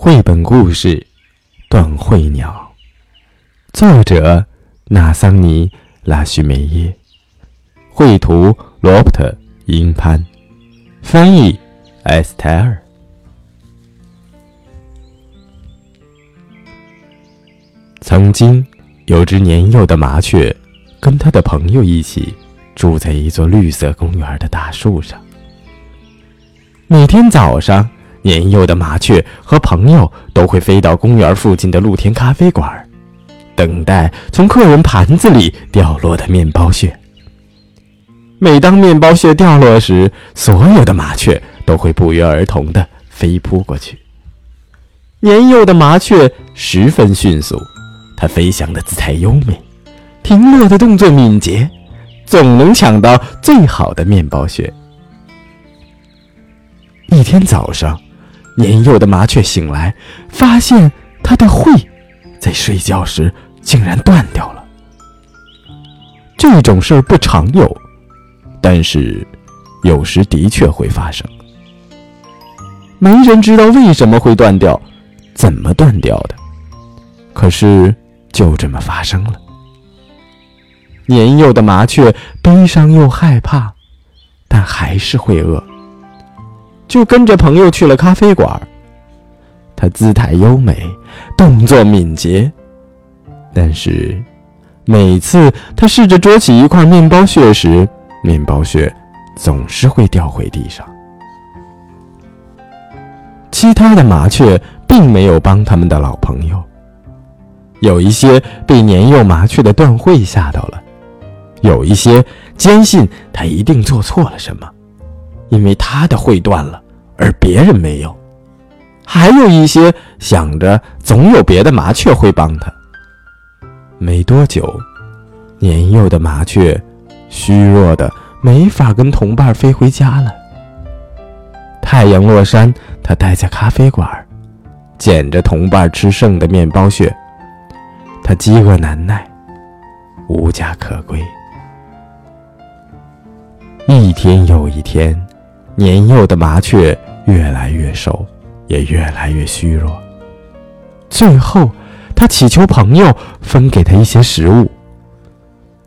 绘本故事《断喙鸟》，作者纳桑尼·拉许梅耶，绘图罗伯特·英潘，翻译埃斯泰尔。曾经有只年幼的麻雀，跟他的朋友一起住在一座绿色公园的大树上。每天早上。年幼的麻雀和朋友都会飞到公园附近的露天咖啡馆，等待从客人盘子里掉落的面包屑。每当面包屑掉落时，所有的麻雀都会不约而同地飞扑过去。年幼的麻雀十分迅速，它飞翔的姿态优美，停落的动作敏捷，总能抢到最好的面包屑。一天早上。年幼的麻雀醒来，发现它的喙在睡觉时竟然断掉了。这种事儿不常有，但是有时的确会发生。没人知道为什么会断掉，怎么断掉的，可是就这么发生了。年幼的麻雀悲伤又害怕，但还是会饿。就跟着朋友去了咖啡馆。他姿态优美，动作敏捷，但是每次他试着捉起一块面包屑时，面包屑总是会掉回地上。其他的麻雀并没有帮他们的老朋友，有一些被年幼麻雀的断喙吓到了，有一些坚信他一定做错了什么。因为他的喙断了，而别人没有；还有一些想着总有别的麻雀会帮他。没多久，年幼的麻雀虚弱的没法跟同伴飞回家了。太阳落山，他待在咖啡馆，捡着同伴吃剩的面包屑。他饥饿难耐，无家可归。一天又一天。年幼的麻雀越来越瘦，也越来越虚弱。最后，他祈求朋友分给他一些食物，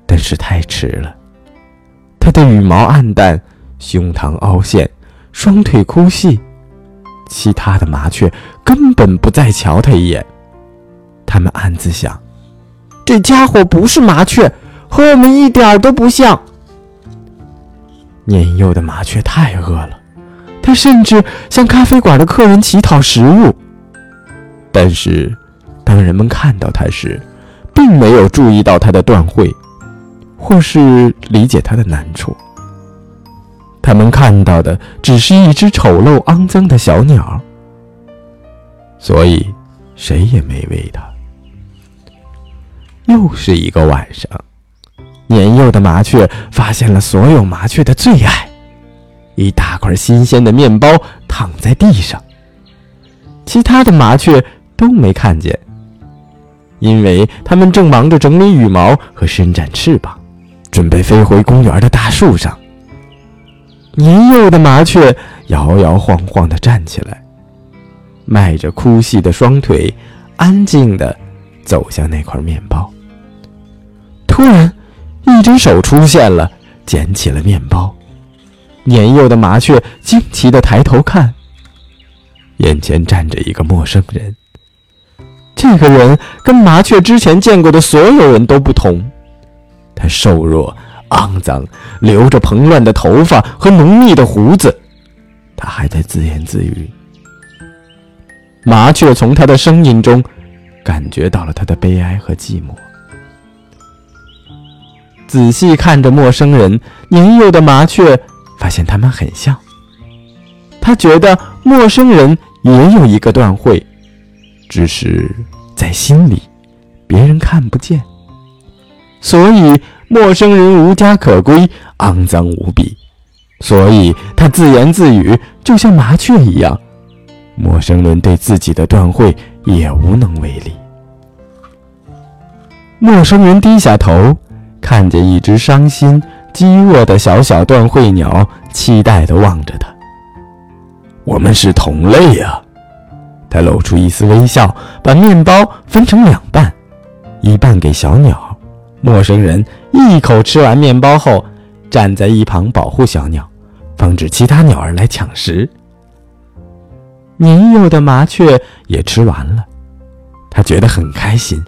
但是太迟了。他的羽毛暗淡，胸膛凹陷，双腿枯细。其他的麻雀根本不再瞧他一眼。他们暗自想：这家伙不是麻雀，和我们一点都不像。年幼的麻雀太饿了，它甚至向咖啡馆的客人乞讨食物。但是，当人们看到它时，并没有注意到它的断喙，或是理解它的难处。他们看到的只是一只丑陋肮脏的小鸟，所以谁也没喂它。又是一个晚上。年幼的麻雀发现了所有麻雀的最爱——一大块新鲜的面包躺在地上。其他的麻雀都没看见，因为它们正忙着整理羽毛和伸展翅膀，准备飞回公园的大树上。年幼的麻雀摇摇晃晃地站起来，迈着枯细的双腿，安静地走向那块面包。突然，一只手出现了，捡起了面包。年幼的麻雀惊奇的抬头看，眼前站着一个陌生人。这个人跟麻雀之前见过的所有人都不同，他瘦弱、肮脏，留着蓬乱的头发和浓密的胡子。他还在自言自语。麻雀从他的声音中感觉到了他的悲哀和寂寞。仔细看着陌生人，年幼的麻雀发现他们很像。他觉得陌生人也有一个断喙，只是在心里，别人看不见。所以陌生人无家可归，肮脏无比。所以他自言自语，就像麻雀一样。陌生人对自己的断喙也无能为力。陌生人低下头。看见一只伤心、饥饿的小小断喙鸟，期待地望着他。我们是同类呀，他露出一丝微笑，把面包分成两半，一半给小鸟。陌生人一口吃完面包后，站在一旁保护小鸟，防止其他鸟儿来抢食。年幼的麻雀也吃完了，它觉得很开心，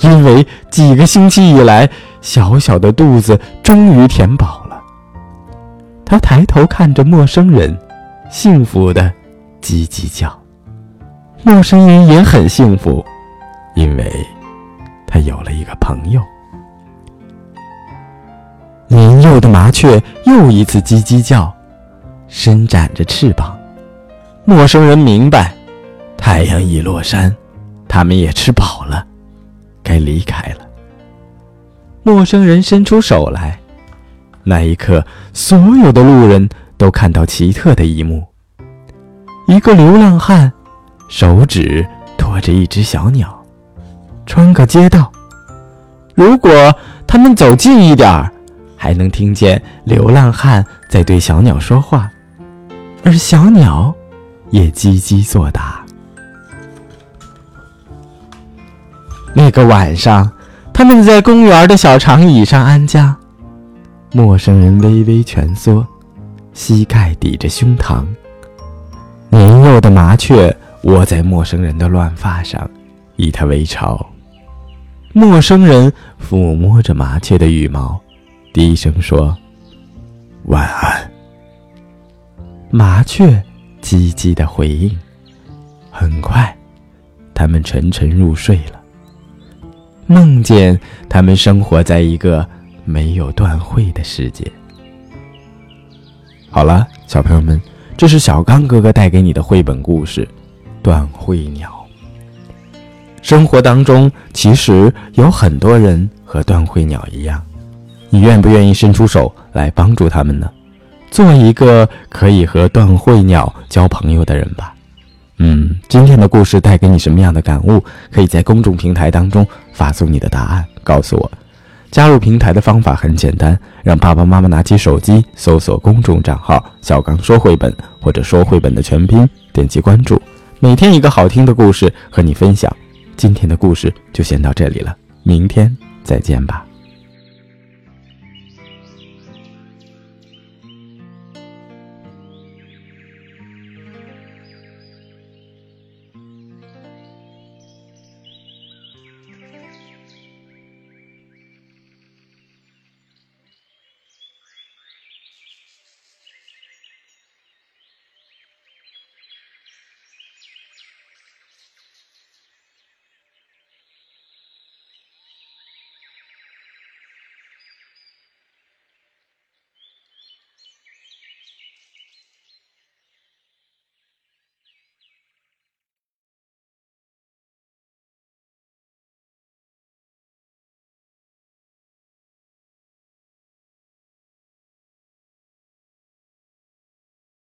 因为几个星期以来，小小的肚子终于填饱了。它抬头看着陌生人，幸福的叽叽叫。陌生人也很幸福，因为他有了一个朋友。年幼的麻雀又一次叽叽叫，伸展着翅膀。陌生人明白，太阳已落山，他们也吃饱了，该离开了。陌生人伸出手来，那一刻，所有的路人都看到奇特的一幕：一个流浪汉。手指托着一只小鸟，穿过街道。如果他们走近一点儿，还能听见流浪汉在对小鸟说话，而小鸟也叽叽作答。那个晚上，他们在公园的小长椅上安家。陌生人微微蜷缩，膝盖抵着胸膛。年幼的麻雀。窝在陌生人的乱发上，以它为巢。陌生人抚摸着麻雀的羽毛，低声说：“晚安。”麻雀叽叽的回应。很快，他们沉沉入睡了，梦见他们生活在一个没有断会的世界。好了，小朋友们，这是小刚哥哥带给你的绘本故事。断喙鸟。生活当中其实有很多人和断喙鸟一样，你愿不愿意伸出手来帮助他们呢？做一个可以和断喙鸟交朋友的人吧。嗯，今天的故事带给你什么样的感悟？可以在公众平台当中发送你的答案告诉我。加入平台的方法很简单，让爸爸妈妈拿起手机搜索公众账号“小刚说绘本”或者“说绘本”的全拼，点击关注。每天一个好听的故事和你分享，今天的故事就先到这里了，明天再见吧。